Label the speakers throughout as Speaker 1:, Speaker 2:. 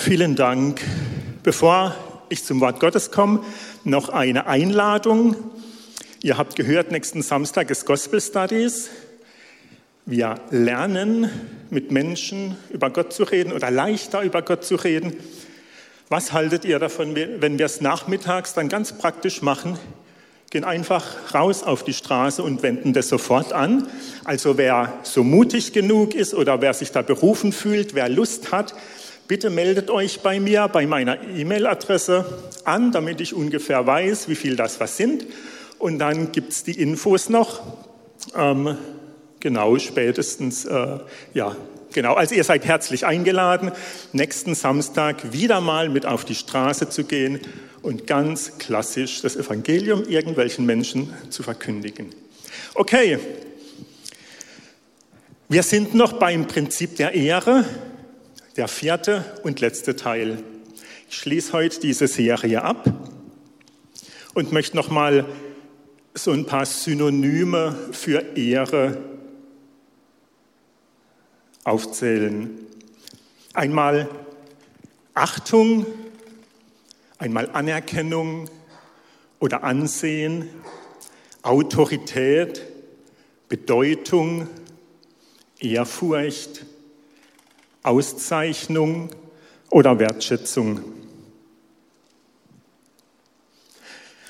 Speaker 1: Vielen Dank. Bevor ich zum Wort Gottes komme, noch eine Einladung. Ihr habt gehört, nächsten Samstag ist Gospel Studies. Wir lernen, mit Menschen über Gott zu reden oder leichter über Gott zu reden. Was haltet ihr davon, wenn wir es nachmittags dann ganz praktisch machen? Gehen einfach raus auf die Straße und wenden das sofort an. Also wer so mutig genug ist oder wer sich da berufen fühlt, wer Lust hat, bitte meldet euch bei mir, bei meiner E-Mail-Adresse an, damit ich ungefähr weiß, wie viel das was sind. Und dann gibt es die Infos noch. Ähm, genau, spätestens, äh, ja, genau. Also ihr seid herzlich eingeladen, nächsten Samstag wieder mal mit auf die Straße zu gehen und ganz klassisch das Evangelium irgendwelchen Menschen zu verkündigen. Okay, wir sind noch beim Prinzip der Ehre der vierte und letzte Teil. Ich schließe heute diese Serie ab und möchte noch mal so ein paar Synonyme für Ehre aufzählen. Einmal Achtung, einmal Anerkennung oder Ansehen, Autorität, Bedeutung, Ehrfurcht, Auszeichnung oder Wertschätzung.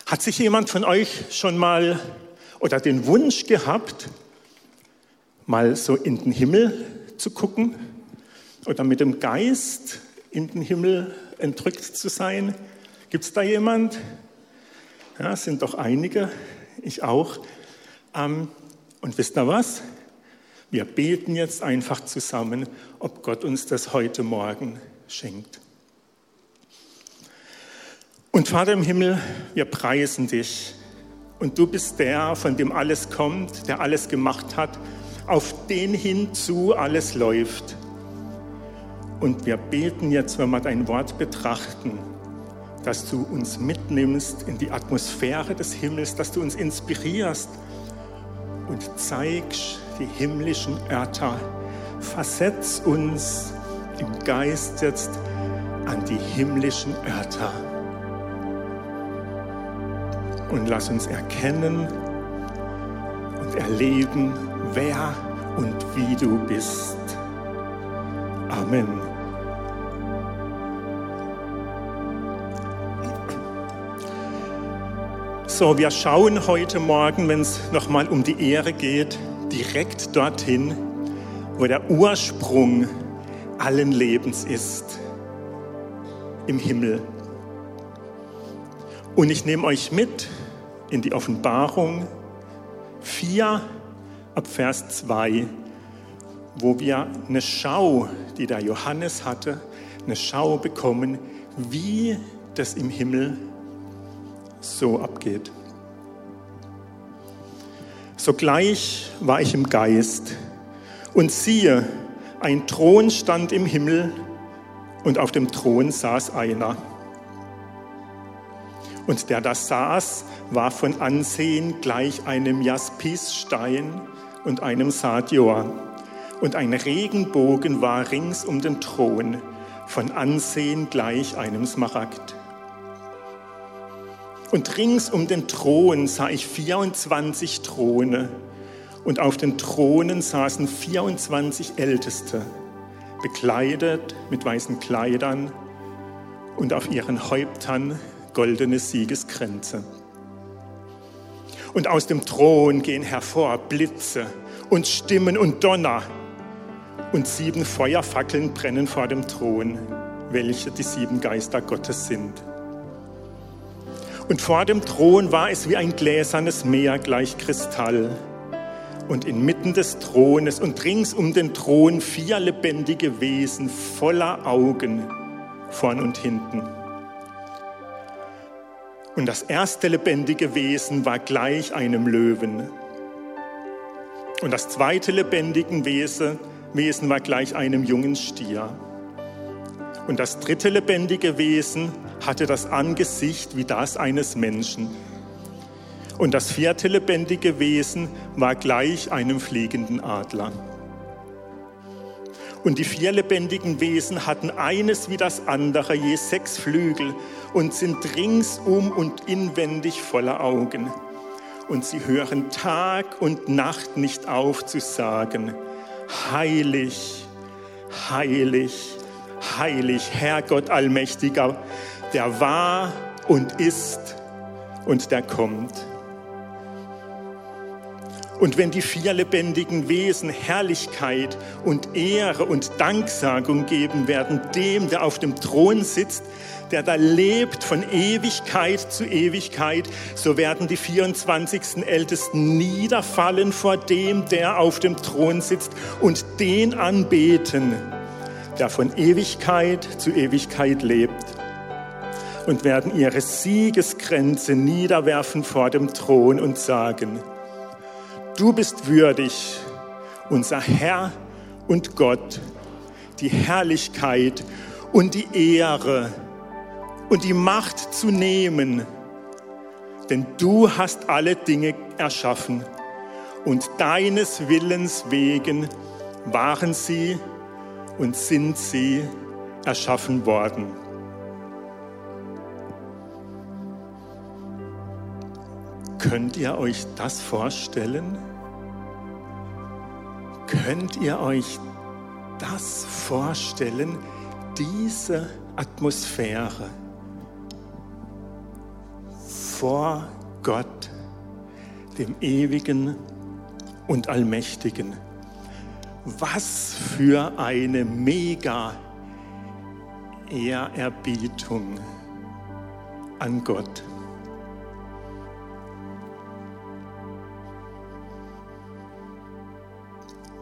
Speaker 1: Hat sich jemand von euch schon mal oder den Wunsch gehabt, mal so in den Himmel zu gucken oder mit dem Geist in den Himmel entrückt zu sein? Gibt es da jemand? Ja, sind doch einige, ich auch. Ähm, und wisst ihr was? Wir beten jetzt einfach zusammen, ob Gott uns das heute Morgen schenkt. Und Vater im Himmel, wir preisen dich. Und du bist der, von dem alles kommt, der alles gemacht hat, auf den hinzu alles läuft. Und wir beten jetzt, wenn wir dein Wort betrachten, dass du uns mitnimmst in die Atmosphäre des Himmels, dass du uns inspirierst und zeigst, die himmlischen Örter. Versetz uns im Geist jetzt an die himmlischen Örter. Und lass uns erkennen und erleben, wer und wie du bist. Amen. So, wir schauen heute Morgen, wenn es nochmal um die Ehre geht, direkt dorthin, wo der Ursprung allen Lebens ist, im Himmel. Und ich nehme euch mit in die Offenbarung 4 ab Vers 2, wo wir eine Schau, die der Johannes hatte, eine Schau bekommen, wie das im Himmel so abgeht. Sogleich war ich im Geist und siehe, ein Thron stand im Himmel und auf dem Thron saß einer. Und der da saß, war von Ansehen gleich einem Jaspisstein und einem Sadior. Und ein Regenbogen war rings um den Thron, von Ansehen gleich einem Smaragd. Und rings um den Thron sah ich 24 Throne und auf den Thronen saßen 24 Älteste, bekleidet mit weißen Kleidern und auf ihren Häuptern goldene Siegeskränze. Und aus dem Thron gehen hervor Blitze und Stimmen und Donner. Und sieben Feuerfackeln brennen vor dem Thron, welche die sieben Geister Gottes sind. Und vor dem Thron war es wie ein gläsernes Meer gleich Kristall. Und inmitten des Thrones und rings um den Thron vier lebendige Wesen voller Augen vorn und hinten. Und das erste lebendige Wesen war gleich einem Löwen. Und das zweite lebendige Wesen, war gleich einem jungen Stier. Und das dritte lebendige Wesen hatte das Angesicht wie das eines Menschen. Und das vierte lebendige Wesen war gleich einem fliegenden Adler. Und die vier lebendigen Wesen hatten eines wie das andere, je sechs Flügel, und sind ringsum und inwendig voller Augen. Und sie hören Tag und Nacht nicht auf zu sagen, heilig, heilig, heilig, Herr Gott Allmächtiger, der war und ist und der kommt. Und wenn die vier lebendigen Wesen Herrlichkeit und Ehre und Danksagung geben werden, dem, der auf dem Thron sitzt, der da lebt von Ewigkeit zu Ewigkeit, so werden die 24 Ältesten niederfallen vor dem, der auf dem Thron sitzt und den anbeten, der von Ewigkeit zu Ewigkeit lebt und werden ihre Siegesgrenze niederwerfen vor dem Thron und sagen, Du bist würdig, unser Herr und Gott, die Herrlichkeit und die Ehre und die Macht zu nehmen, denn du hast alle Dinge erschaffen und deines Willens wegen waren sie und sind sie erschaffen worden. Könnt ihr euch das vorstellen? Könnt ihr euch das vorstellen, diese Atmosphäre vor Gott, dem Ewigen und Allmächtigen? Was für eine mega Ehrerbietung an Gott.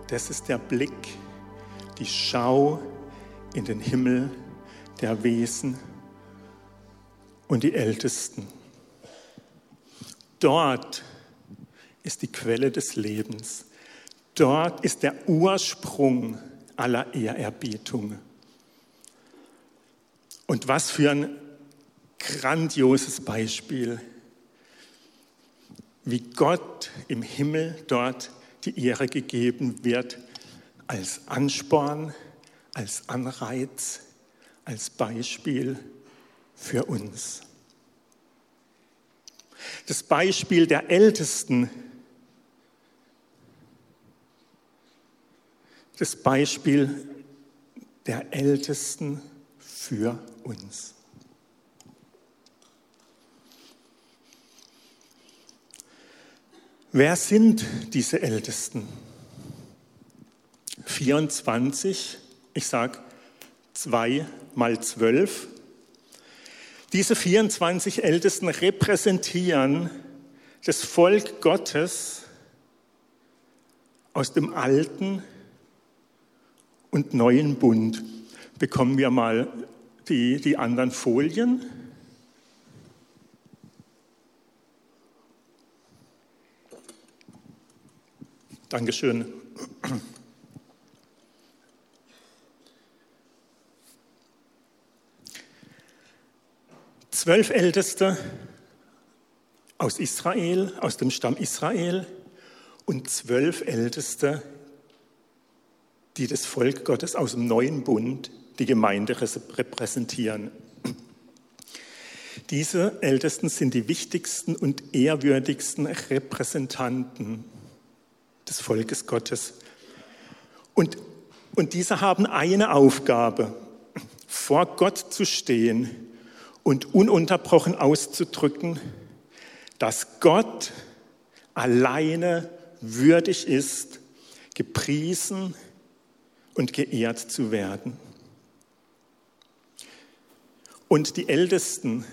Speaker 1: Das ist der Blick, die Schau in den Himmel der Wesen und die Ältesten. Dort ist die Quelle des Lebens. Dort ist der Ursprung aller Ehrerbietung. Und was für ein grandioses Beispiel, wie Gott im Himmel dort die Ehre gegeben wird als Ansporn, als Anreiz, als Beispiel für uns. Das Beispiel der Ältesten, das Beispiel der Ältesten für uns. Wer sind diese Ältesten? 24, ich sage 2 mal 12. Diese 24 Ältesten repräsentieren das Volk Gottes aus dem alten und neuen Bund. Bekommen wir mal die, die anderen Folien. Dankeschön. Zwölf Älteste aus Israel, aus dem Stamm Israel und zwölf Älteste, die das Volk Gottes aus dem neuen Bund, die Gemeinde repräsentieren. Diese Ältesten sind die wichtigsten und ehrwürdigsten Repräsentanten des Volkes Gottes. Und, und diese haben eine Aufgabe, vor Gott zu stehen und ununterbrochen auszudrücken, dass Gott alleine würdig ist, gepriesen und geehrt zu werden. Und die Ältesten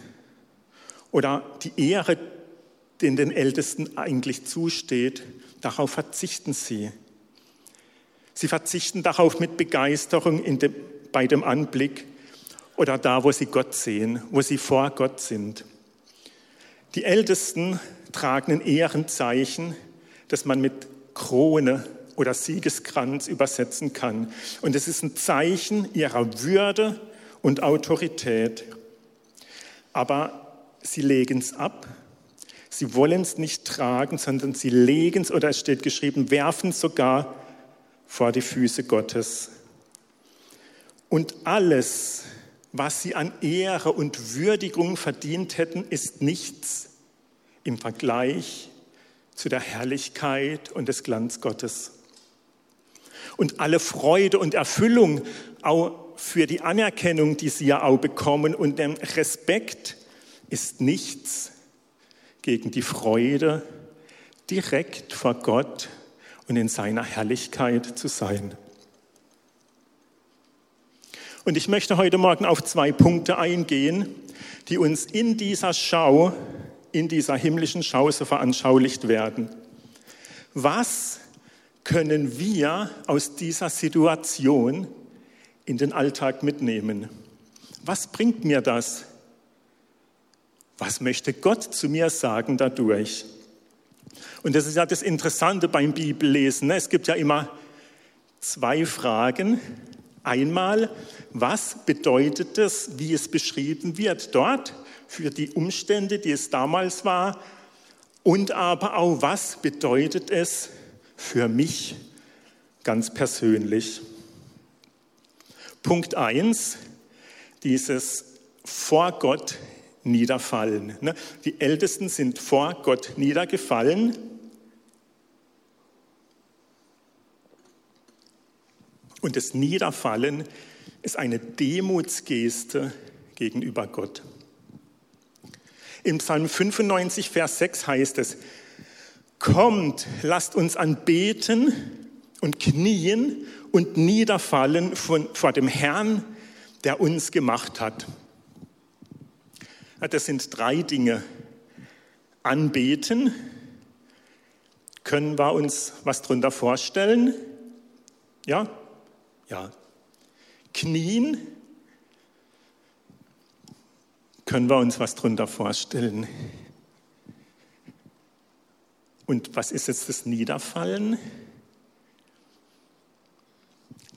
Speaker 1: oder die Ehre, die den Ältesten eigentlich zusteht, Darauf verzichten sie. Sie verzichten darauf mit Begeisterung dem, bei dem Anblick oder da, wo sie Gott sehen, wo sie vor Gott sind. Die Ältesten tragen ein Ehrenzeichen, das man mit Krone oder Siegeskranz übersetzen kann. Und es ist ein Zeichen ihrer Würde und Autorität. Aber sie legen es ab Sie wollen es nicht tragen, sondern sie legen es, oder es steht geschrieben, werfen sogar vor die Füße Gottes Und alles, was sie an Ehre und Würdigung verdient hätten, ist nichts im Vergleich zu der Herrlichkeit und des Glanz Gottes. Und alle Freude und Erfüllung auch für die Anerkennung, die sie ja auch bekommen und den Respekt ist nichts gegen die Freude, direkt vor Gott und in seiner Herrlichkeit zu sein. Und ich möchte heute Morgen auf zwei Punkte eingehen, die uns in dieser Schau, in dieser himmlischen Schau so veranschaulicht werden. Was können wir aus dieser Situation in den Alltag mitnehmen? Was bringt mir das? Was möchte Gott zu mir sagen dadurch? Und das ist ja das Interessante beim Bibellesen. Ne? Es gibt ja immer zwei Fragen. Einmal, was bedeutet es, wie es beschrieben wird dort für die Umstände, die es damals war? Und aber auch, was bedeutet es für mich ganz persönlich? Punkt 1, dieses vor Gott niederfallen. Ne? Die Ältesten sind vor Gott niedergefallen. Und das Niederfallen ist eine Demutsgeste gegenüber Gott. Im Psalm 95, Vers 6 heißt es, Kommt, lasst uns anbeten und knien und niederfallen von, vor dem Herrn, der uns gemacht hat. Das sind drei Dinge. Anbeten, können wir uns was darunter vorstellen? Ja? Ja. Knien, können wir uns was darunter vorstellen? Und was ist jetzt das Niederfallen?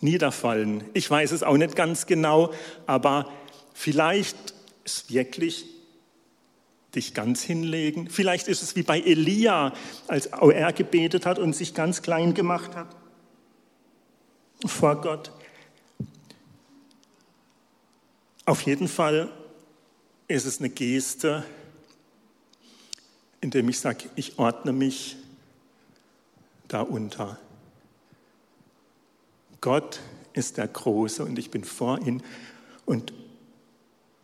Speaker 1: Niederfallen. Ich weiß es auch nicht ganz genau, aber vielleicht ist wirklich dich ganz hinlegen. Vielleicht ist es wie bei Elia, als er gebetet hat und sich ganz klein gemacht hat vor Gott. Auf jeden Fall ist es eine Geste, indem ich sage, ich ordne mich darunter. Gott ist der Große und ich bin vor ihm und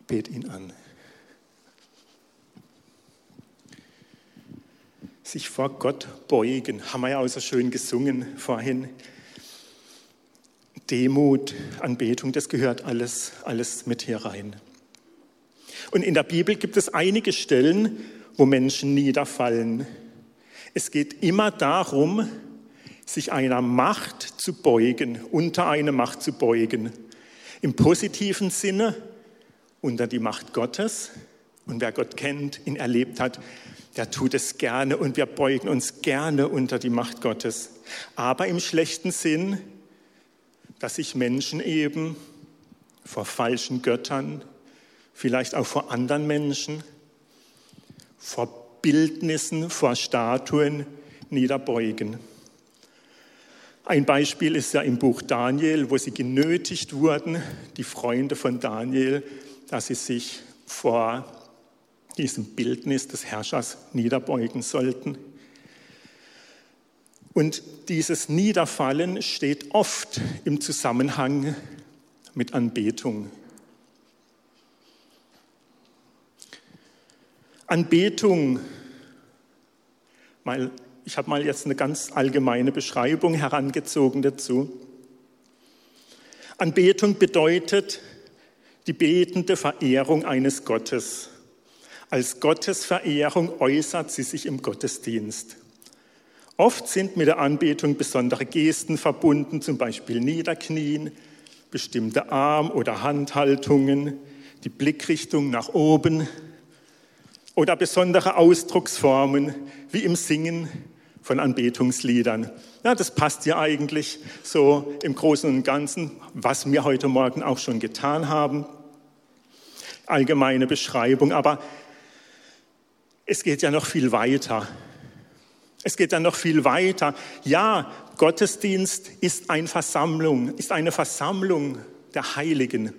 Speaker 1: bete ihn an. Sich vor Gott beugen, haben wir ja auch so schön gesungen vorhin. Demut, Anbetung, das gehört alles, alles mit hier rein. Und in der Bibel gibt es einige Stellen, wo Menschen niederfallen. Es geht immer darum, sich einer Macht zu beugen, unter eine Macht zu beugen. Im positiven Sinne unter die Macht Gottes. Und wer Gott kennt, ihn erlebt hat, der tut es gerne und wir beugen uns gerne unter die Macht Gottes. Aber im schlechten Sinn, dass sich Menschen eben vor falschen Göttern, vielleicht auch vor anderen Menschen, vor Bildnissen, vor Statuen niederbeugen. Ein Beispiel ist ja im Buch Daniel, wo sie genötigt wurden, die Freunde von Daniel, dass sie sich vor diesem Bildnis des Herrschers niederbeugen sollten. Und dieses Niederfallen steht oft im Zusammenhang mit Anbetung. Anbetung, weil ich habe mal jetzt eine ganz allgemeine Beschreibung herangezogen dazu. Anbetung bedeutet die betende Verehrung eines Gottes. Als Gottesverehrung äußert sie sich im Gottesdienst. Oft sind mit der Anbetung besondere Gesten verbunden, zum Beispiel Niederknien, bestimmte Arm- oder Handhaltungen, die Blickrichtung nach oben oder besondere Ausdrucksformen wie im Singen von Anbetungsliedern. Ja, das passt ja eigentlich so im Großen und Ganzen, was wir heute Morgen auch schon getan haben. Allgemeine Beschreibung, aber es geht ja noch viel weiter. Es geht ja noch viel weiter. Ja, Gottesdienst ist eine Versammlung, ist eine Versammlung der Heiligen.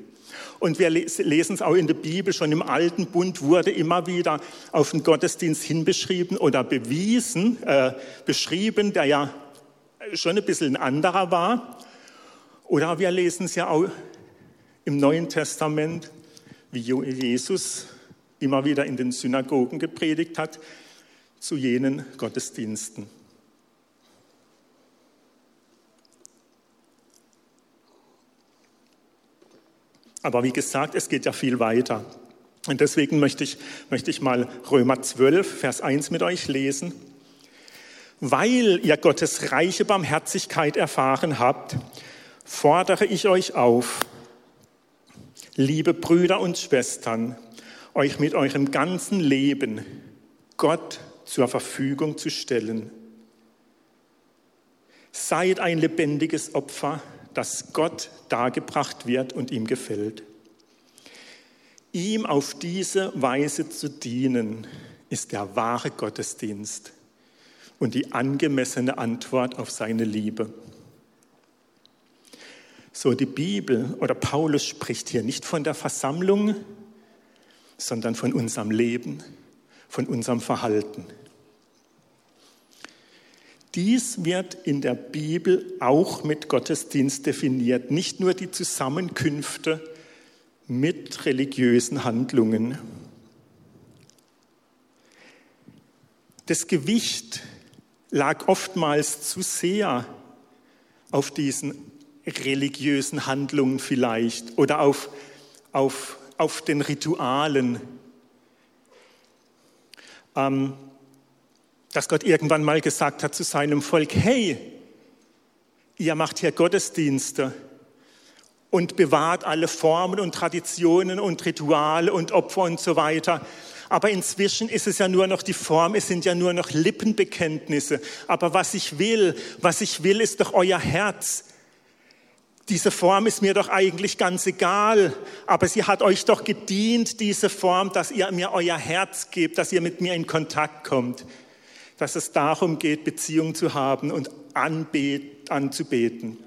Speaker 1: Und wir lesen es auch in der Bibel, schon im Alten Bund wurde immer wieder auf den Gottesdienst hinbeschrieben oder bewiesen, äh, beschrieben, der ja schon ein bisschen ein anderer war. Oder wir lesen es ja auch im Neuen Testament, wie Jesus immer wieder in den Synagogen gepredigt hat, zu jenen Gottesdiensten. Aber wie gesagt, es geht ja viel weiter. Und deswegen möchte ich, möchte ich mal Römer 12, Vers 1 mit euch lesen. Weil ihr Gottes reiche Barmherzigkeit erfahren habt, fordere ich euch auf, liebe Brüder und Schwestern, euch mit eurem ganzen Leben Gott zur Verfügung zu stellen. Seid ein lebendiges Opfer, das Gott dargebracht wird und ihm gefällt. Ihm auf diese Weise zu dienen, ist der wahre Gottesdienst und die angemessene Antwort auf seine Liebe. So die Bibel oder Paulus spricht hier nicht von der Versammlung, sondern von unserem Leben, von unserem Verhalten. Dies wird in der Bibel auch mit Gottesdienst definiert, nicht nur die Zusammenkünfte mit religiösen Handlungen. Das Gewicht lag oftmals zu sehr auf diesen religiösen Handlungen vielleicht oder auf, auf, auf den Ritualen. Ähm, dass Gott irgendwann mal gesagt hat zu seinem Volk, hey, ihr macht hier Gottesdienste und bewahrt alle Formen und Traditionen und Rituale und Opfer und so weiter. Aber inzwischen ist es ja nur noch die Form, es sind ja nur noch Lippenbekenntnisse. Aber was ich will, was ich will, ist doch euer Herz. Diese Form ist mir doch eigentlich ganz egal, aber sie hat euch doch gedient, diese Form, dass ihr mir euer Herz gebt, dass ihr mit mir in Kontakt kommt dass es darum geht, Beziehung zu haben und anzubeten.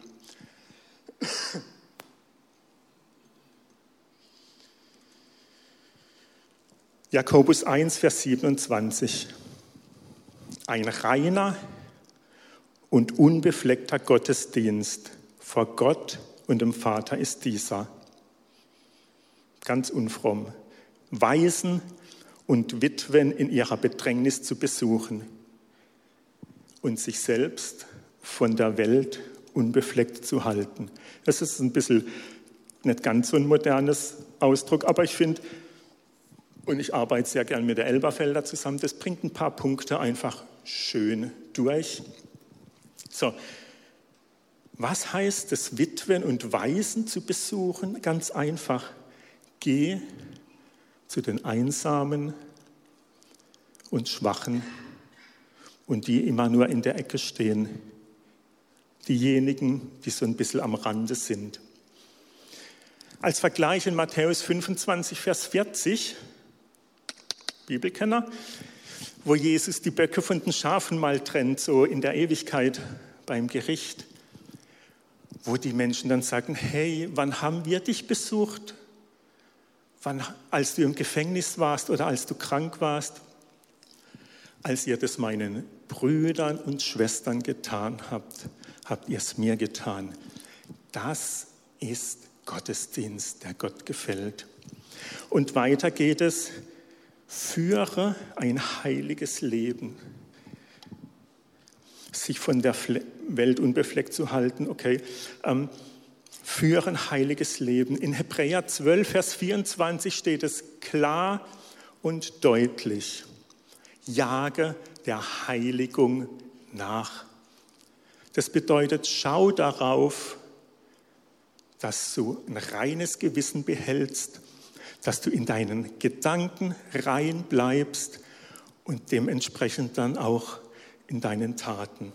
Speaker 1: Jakobus 1, Vers 27. Ein reiner und unbefleckter Gottesdienst vor Gott und dem Vater ist dieser. Ganz unfromm. Waisen und Witwen in ihrer Bedrängnis zu besuchen und sich selbst von der Welt unbefleckt zu halten. Das ist ein bisschen nicht ganz so ein modernes Ausdruck, aber ich finde, und ich arbeite sehr gern mit der Elberfelder zusammen, das bringt ein paar Punkte einfach schön durch. So, was heißt es, Witwen und Waisen zu besuchen? Ganz einfach, geh zu den Einsamen und Schwachen und die immer nur in der Ecke stehen. Diejenigen, die so ein bisschen am Rande sind. Als Vergleich in Matthäus 25, Vers 40, Bibelkenner, wo Jesus die Böcke von den Schafen mal trennt, so in der Ewigkeit beim Gericht, wo die Menschen dann sagen, hey, wann haben wir dich besucht? Wann, als du im Gefängnis warst oder als du krank warst? Als ihr das meinen Brüdern und Schwestern getan habt, habt ihr es mir getan. Das ist Gottesdienst, der Gott gefällt. Und weiter geht es, führe ein heiliges Leben. Sich von der Welt unbefleckt zu halten, okay. Ähm, führe ein heiliges Leben. In Hebräer 12, Vers 24 steht es klar und deutlich. Jage der Heiligung nach. Das bedeutet, schau darauf, dass du ein reines Gewissen behältst, dass du in deinen Gedanken rein bleibst und dementsprechend dann auch in deinen Taten.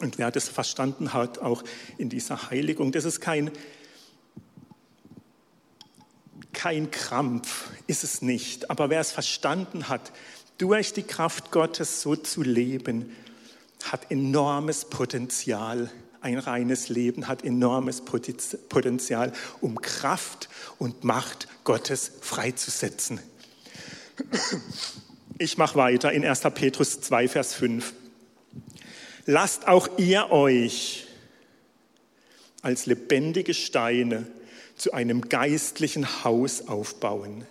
Speaker 1: Und wer das verstanden hat, auch in dieser Heiligung, das ist kein kein Krampf, ist es nicht. Aber wer es verstanden hat, durch die Kraft Gottes so zu leben, hat enormes Potenzial. Ein reines Leben hat enormes Potenzial, um Kraft und Macht Gottes freizusetzen. Ich mache weiter in 1. Petrus 2, Vers 5. Lasst auch ihr euch als lebendige Steine zu einem geistlichen Haus aufbauen.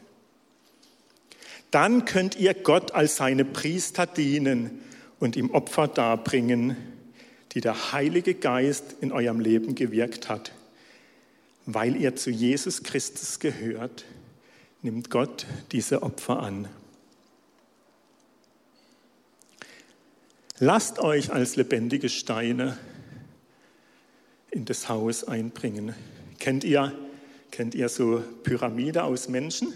Speaker 1: Dann könnt ihr Gott als seine Priester dienen und ihm Opfer darbringen, die der Heilige Geist in eurem Leben gewirkt hat. Weil ihr zu Jesus Christus gehört, nimmt Gott diese Opfer an. Lasst euch als lebendige Steine in das Haus einbringen. Kennt ihr, kennt ihr so Pyramide aus Menschen?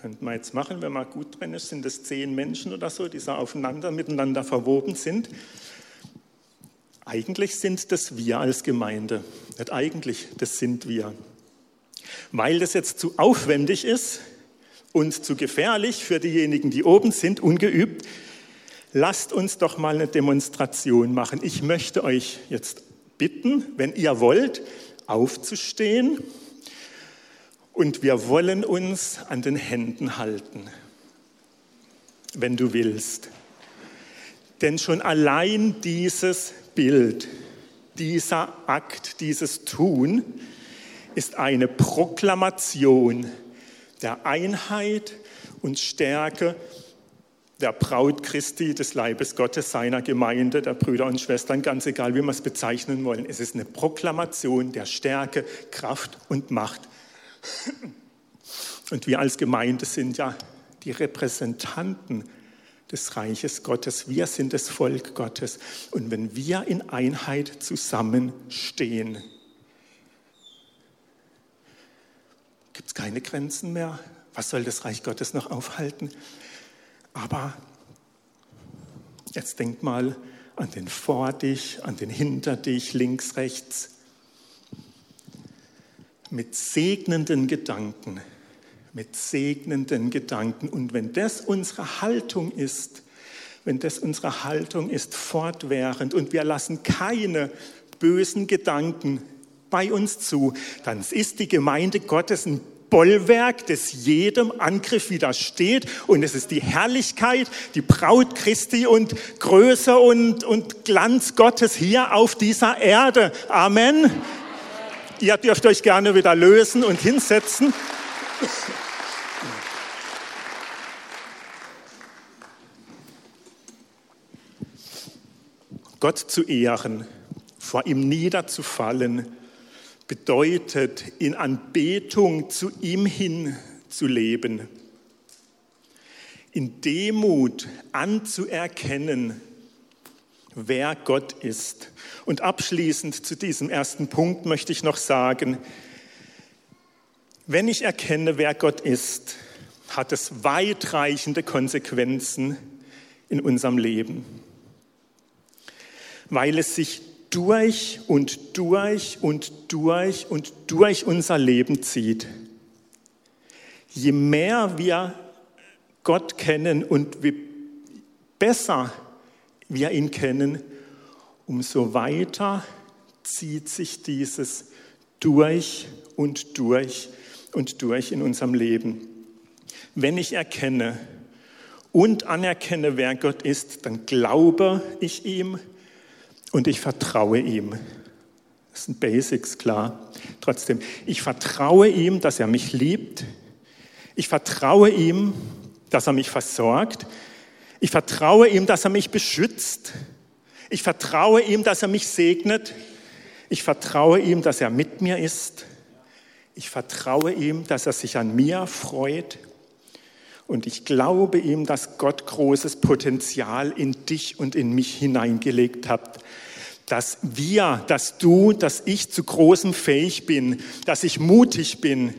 Speaker 1: Könnte man jetzt machen, wenn man gut drin ist, sind es zehn Menschen oder so, die so aufeinander, miteinander verwoben sind. Eigentlich sind das wir als Gemeinde. Nicht eigentlich, das sind wir. Weil das jetzt zu aufwendig ist und zu gefährlich für diejenigen, die oben sind, ungeübt, lasst uns doch mal eine Demonstration machen. Ich möchte euch jetzt bitten, wenn ihr wollt, aufzustehen und wir wollen uns an den Händen halten, wenn du willst. Denn schon allein dieses Bild, dieser Akt, dieses Tun ist eine Proklamation der Einheit und Stärke der Braut Christi, des Leibes Gottes, seiner Gemeinde, der Brüder und Schwestern, ganz egal, wie wir es bezeichnen wollen. Es ist eine Proklamation der Stärke, Kraft und Macht und wir als Gemeinde sind ja die Repräsentanten des Reiches Gottes. Wir sind das Volk Gottes. Und wenn wir in Einheit zusammenstehen, gibt es keine Grenzen mehr. Was soll das Reich Gottes noch aufhalten? Aber jetzt denk mal an den vor dich, an den hinter dich, links, rechts mit segnenden Gedanken, mit segnenden Gedanken. Und wenn das unsere Haltung ist, wenn das unsere Haltung ist fortwährend und wir lassen keine bösen Gedanken bei uns zu, dann ist die Gemeinde Gottes ein Bollwerk, das jedem Angriff widersteht. Und es ist die Herrlichkeit, die Braut Christi und Größe und, und Glanz Gottes hier auf dieser Erde. Amen. Ihr dürft euch gerne wieder lösen und hinsetzen. Gott zu ehren, vor ihm niederzufallen, bedeutet in Anbetung zu ihm hin zu leben, in Demut anzuerkennen, wer Gott ist. Und abschließend zu diesem ersten Punkt möchte ich noch sagen, wenn ich erkenne, wer Gott ist, hat es weitreichende Konsequenzen in unserem Leben, weil es sich durch und durch und durch und durch unser Leben zieht. Je mehr wir Gott kennen und wie besser wir ihn kennen, umso weiter zieht sich dieses durch und durch und durch in unserem Leben. Wenn ich erkenne und anerkenne, wer Gott ist, dann glaube ich ihm und ich vertraue ihm. Das sind Basics, klar. Trotzdem, ich vertraue ihm, dass er mich liebt. Ich vertraue ihm, dass er mich versorgt. Ich vertraue ihm, dass er mich beschützt. Ich vertraue ihm, dass er mich segnet. Ich vertraue ihm, dass er mit mir ist. Ich vertraue ihm, dass er sich an mir freut. Und ich glaube ihm, dass Gott großes Potenzial in dich und in mich hineingelegt hat. Dass wir, dass du, dass ich zu großem fähig bin, dass ich mutig bin,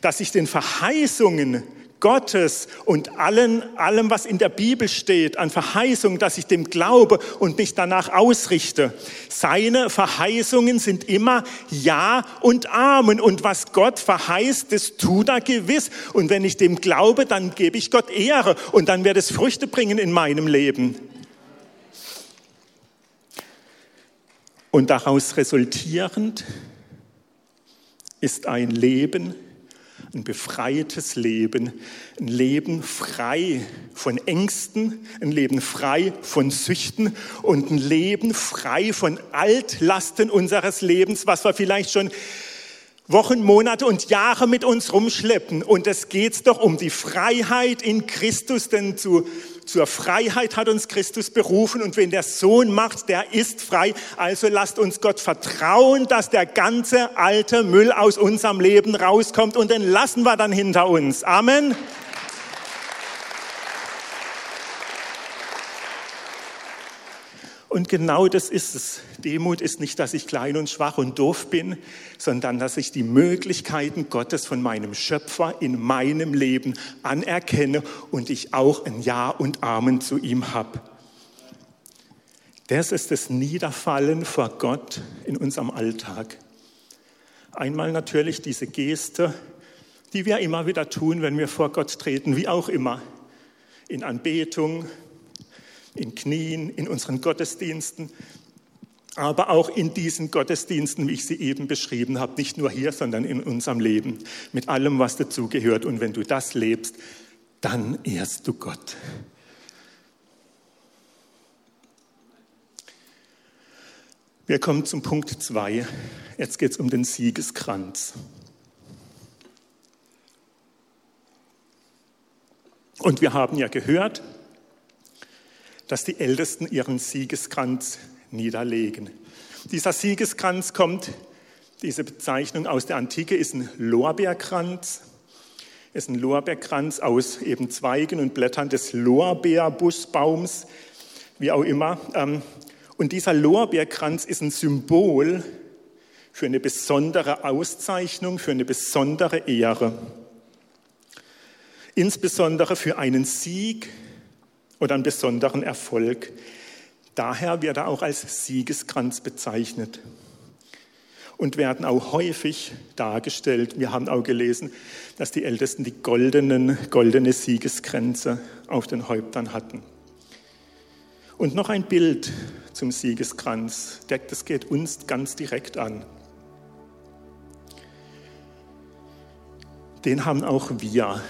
Speaker 1: dass ich den Verheißungen Gottes und allen, allem, was in der Bibel steht, an Verheißungen, dass ich dem glaube und mich danach ausrichte. Seine Verheißungen sind immer Ja und Amen. Und was Gott verheißt, das tut er gewiss. Und wenn ich dem glaube, dann gebe ich Gott Ehre und dann wird es Früchte bringen in meinem Leben. Und daraus resultierend ist ein Leben, ein befreites Leben, ein Leben frei von Ängsten, ein Leben frei von Süchten und ein Leben frei von Altlasten unseres Lebens, was wir vielleicht schon Wochen, Monate und Jahre mit uns rumschleppen. Und es geht doch um die Freiheit in Christus, denn zu, zur Freiheit hat uns Christus berufen. Und wenn der Sohn macht, der ist frei. Also lasst uns Gott vertrauen, dass der ganze alte Müll aus unserem Leben rauskommt und den lassen wir dann hinter uns. Amen. Und genau das ist es. Demut ist nicht, dass ich klein und schwach und doof bin, sondern dass ich die Möglichkeiten Gottes von meinem Schöpfer in meinem Leben anerkenne und ich auch ein Ja und Amen zu ihm habe. Das ist das Niederfallen vor Gott in unserem Alltag. Einmal natürlich diese Geste, die wir immer wieder tun, wenn wir vor Gott treten, wie auch immer. In Anbetung, in Knien, in unseren Gottesdiensten, aber auch in diesen Gottesdiensten, wie ich sie eben beschrieben habe, nicht nur hier, sondern in unserem Leben, mit allem, was dazugehört. Und wenn du das lebst, dann ehrst du Gott. Wir kommen zum Punkt 2. Jetzt geht es um den Siegeskranz. Und wir haben ja gehört, dass die Ältesten ihren Siegeskranz niederlegen. Dieser Siegeskranz kommt, diese Bezeichnung aus der Antike ist ein Lorbeerkranz, ist ein Lorbeerkranz aus eben Zweigen und Blättern des Lorbeerbuschbaums, wie auch immer. Ähm, und dieser Lorbeerkranz ist ein Symbol für eine besondere Auszeichnung, für eine besondere Ehre. Insbesondere für einen Sieg, oder einen besonderen Erfolg. Daher wird er auch als Siegeskranz bezeichnet und werden auch häufig dargestellt. Wir haben auch gelesen, dass die Ältesten die goldenen, goldene Siegeskränze auf den Häuptern hatten. Und noch ein Bild zum Siegeskranz. Das geht uns ganz direkt an. Den haben auch wir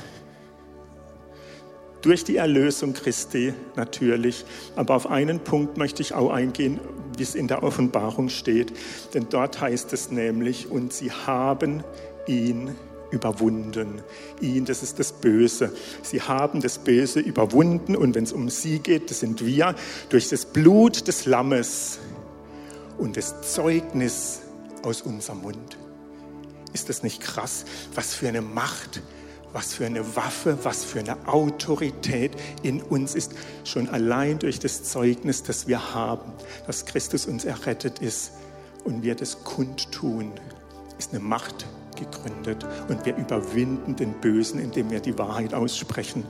Speaker 1: durch die Erlösung Christi natürlich. Aber auf einen Punkt möchte ich auch eingehen, wie es in der Offenbarung steht. Denn dort heißt es nämlich, und sie haben ihn überwunden. Ihn, das ist das Böse. Sie haben das Böse überwunden und wenn es um sie geht, das sind wir, durch das Blut des Lammes und das Zeugnis aus unserem Mund. Ist das nicht krass, was für eine Macht was für eine Waffe, was für eine Autorität in uns ist, schon allein durch das Zeugnis, das wir haben, dass Christus uns errettet ist und wir das kundtun, ist eine Macht gegründet und wir überwinden den Bösen, indem wir die Wahrheit aussprechen.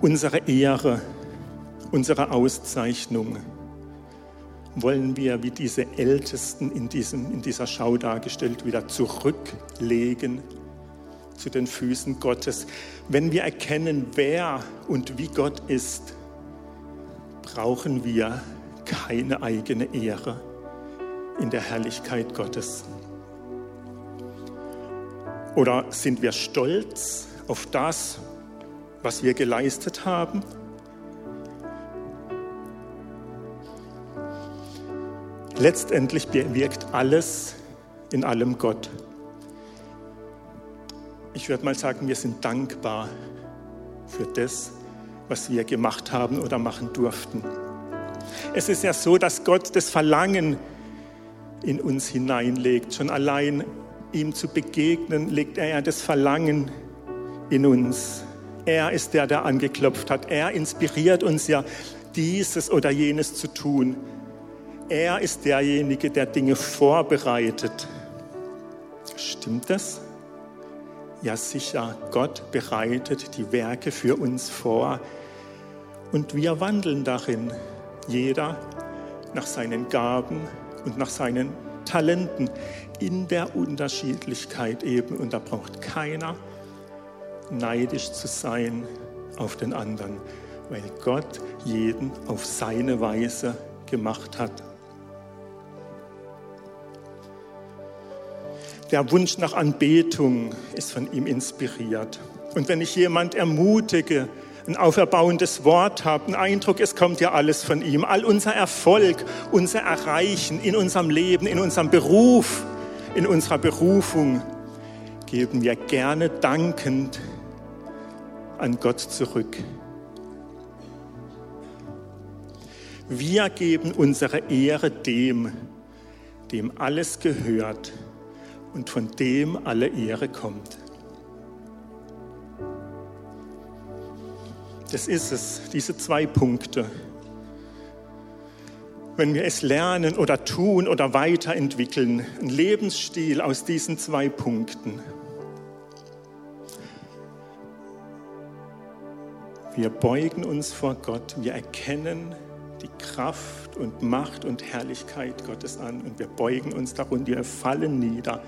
Speaker 1: Unsere Ehre, unsere Auszeichnung, wollen wir, wie diese Ältesten in, diesem, in dieser Schau dargestellt, wieder zurücklegen zu den Füßen Gottes. Wenn wir erkennen, wer und wie Gott ist, brauchen wir keine eigene Ehre in der Herrlichkeit Gottes. Oder sind wir stolz auf das, was wir geleistet haben? Letztendlich bewirkt alles in allem Gott. Ich würde mal sagen, wir sind dankbar für das, was wir gemacht haben oder machen durften. Es ist ja so, dass Gott das Verlangen in uns hineinlegt. Schon allein ihm zu begegnen, legt er ja das Verlangen in uns. Er ist der, der angeklopft hat. Er inspiriert uns ja, dieses oder jenes zu tun. Er ist derjenige, der Dinge vorbereitet. Stimmt das? Ja sicher, Gott bereitet die Werke für uns vor und wir wandeln darin, jeder nach seinen Gaben und nach seinen Talenten in der Unterschiedlichkeit eben. Und da braucht keiner neidisch zu sein auf den anderen, weil Gott jeden auf seine Weise gemacht hat. Der Wunsch nach Anbetung ist von ihm inspiriert. Und wenn ich jemand ermutige, ein auferbauendes Wort habe, einen Eindruck, es kommt ja alles von ihm. All unser Erfolg, unser Erreichen in unserem Leben, in unserem Beruf, in unserer Berufung geben wir gerne dankend an Gott zurück. Wir geben unsere Ehre dem, dem alles gehört und von dem alle Ehre kommt. Das ist es, diese zwei Punkte. Wenn wir es lernen oder tun oder weiterentwickeln, ein Lebensstil aus diesen zwei Punkten. Wir beugen uns vor Gott, wir erkennen die Kraft und Macht und Herrlichkeit Gottes an und wir beugen uns darunter, wir fallen nieder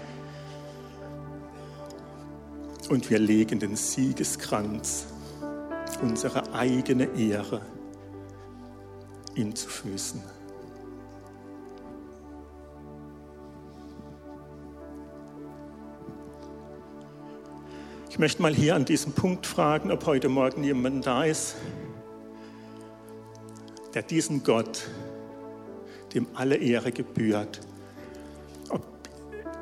Speaker 1: und wir legen den Siegeskranz unsere eigene Ehre ihm zu Füßen. Ich möchte mal hier an diesem Punkt fragen, ob heute Morgen jemand da ist, der diesen Gott, dem alle Ehre gebührt,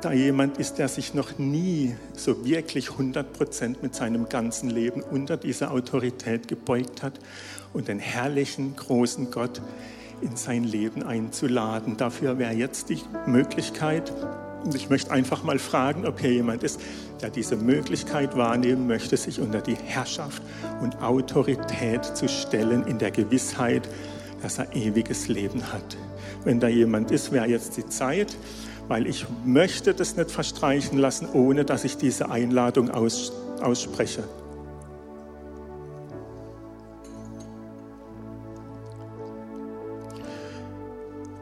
Speaker 1: da jemand ist, der sich noch nie so wirklich 100 Prozent mit seinem ganzen Leben unter diese Autorität gebeugt hat und den herrlichen, großen Gott in sein Leben einzuladen. Dafür wäre jetzt die Möglichkeit. Und ich möchte einfach mal fragen, ob hier jemand ist, der diese Möglichkeit wahrnehmen möchte, sich unter die Herrschaft und Autorität zu stellen, in der Gewissheit, dass er ewiges Leben hat. Wenn da jemand ist, wäre jetzt die Zeit weil ich möchte das nicht verstreichen lassen, ohne dass ich diese Einladung aus, ausspreche.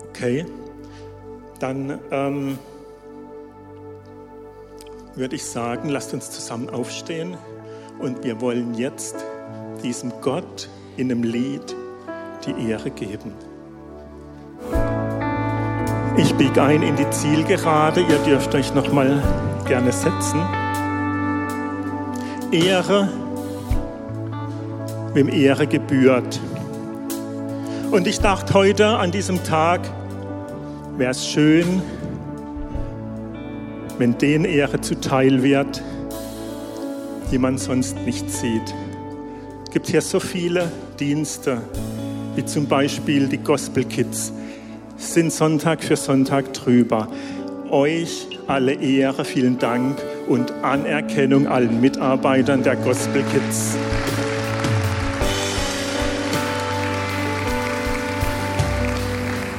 Speaker 1: Okay, dann ähm, würde ich sagen, lasst uns zusammen aufstehen und wir wollen jetzt diesem Gott in einem Lied die Ehre geben. Ich biege ein in die Zielgerade. Ihr dürft euch noch mal gerne setzen. Ehre, wem Ehre gebührt. Und ich dachte heute an diesem Tag, wäre es schön, wenn denen Ehre zuteil wird, die man sonst nicht sieht. Es gibt hier so viele Dienste, wie zum Beispiel die Gospel Kids sind Sonntag für Sonntag drüber. Euch alle Ehre, vielen Dank und Anerkennung allen Mitarbeitern der Gospel Kids.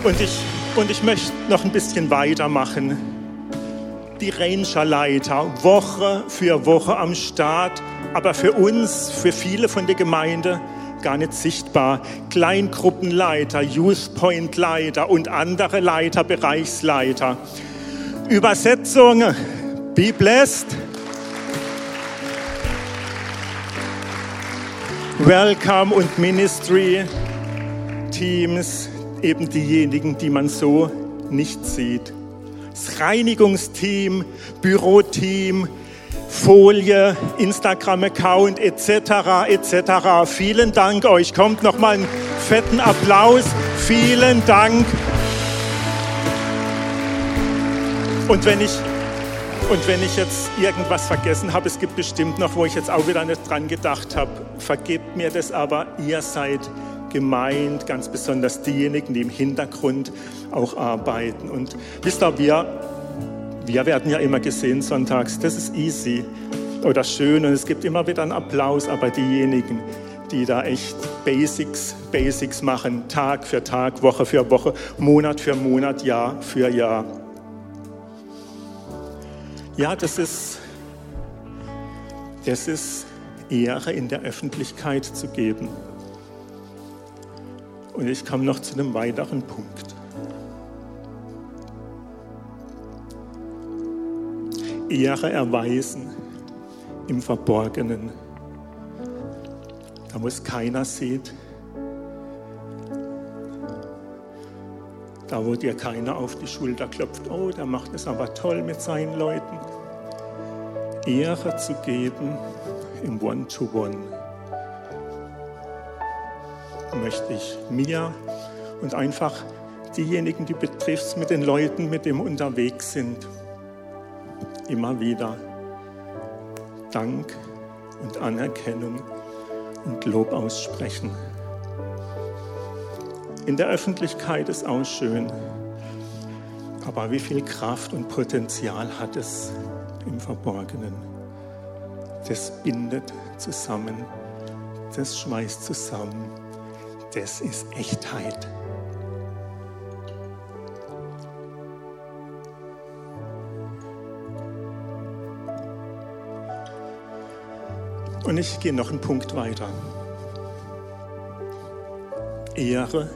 Speaker 1: Und ich, und ich möchte noch ein bisschen weitermachen. Die Rangerleiter, Woche für Woche am Start, aber für uns, für viele von der Gemeinde, gar nicht sichtbar. Kleingruppenleiter, Youth Point Leiter und andere Leiter, Bereichsleiter. Übersetzung, be blessed. Welcome und Ministry Teams, eben diejenigen, die man so nicht sieht. Das Reinigungsteam, Büroteam, Folie, Instagram-Account etc. etc. Vielen Dank euch. Kommt noch mal einen fetten Applaus. Vielen Dank. Und wenn ich und wenn ich jetzt irgendwas vergessen habe, es gibt bestimmt noch, wo ich jetzt auch wieder nicht dran gedacht habe, vergebt mir das aber, ihr seid gemeint, ganz besonders diejenigen, die im Hintergrund auch arbeiten. Und wisst ihr, wir wir werden ja immer gesehen sonntags, das ist easy oder schön und es gibt immer wieder einen Applaus, aber diejenigen, die da echt Basics, Basics machen, Tag für Tag, Woche für Woche, Monat für Monat, Jahr für Jahr. Ja, das ist, das ist Ehre in der Öffentlichkeit zu geben. Und ich komme noch zu einem weiteren Punkt. Ehre erweisen im Verborgenen, da wo es keiner sieht, da wo dir keiner auf die Schulter klopft, oh, der macht es aber toll mit seinen Leuten. Ehre zu geben im One-to-One -One. möchte ich mir und einfach diejenigen, die betrifft, mit den Leuten, mit dem unterwegs sind, immer wieder Dank und Anerkennung und Lob aussprechen. In der Öffentlichkeit ist auch schön, aber wie viel Kraft und Potenzial hat es im Verborgenen? Das bindet zusammen, das schmeißt zusammen, das ist Echtheit. Und ich gehe noch einen Punkt weiter. Ehre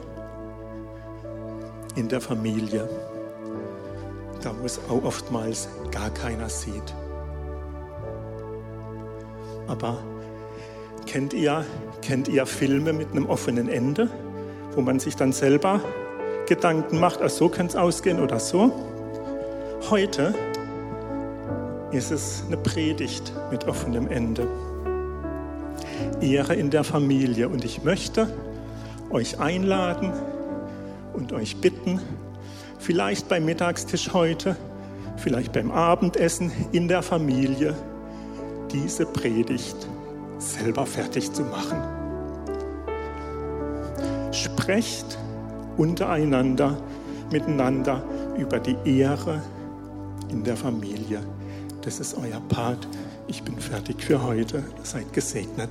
Speaker 1: in der Familie, da wo es auch oftmals gar keiner sieht. Aber kennt ihr, kennt ihr Filme mit einem offenen Ende, wo man sich dann selber Gedanken macht, ach so könnte es ausgehen oder so? Heute ist es eine Predigt mit offenem Ende. Ehre in der Familie. Und ich möchte euch einladen und euch bitten, vielleicht beim Mittagstisch heute, vielleicht beim Abendessen in der Familie, diese Predigt selber fertig zu machen. Sprecht untereinander, miteinander über die Ehre in der Familie. Das ist euer Part. Ich bin fertig für heute. Seid gesegnet.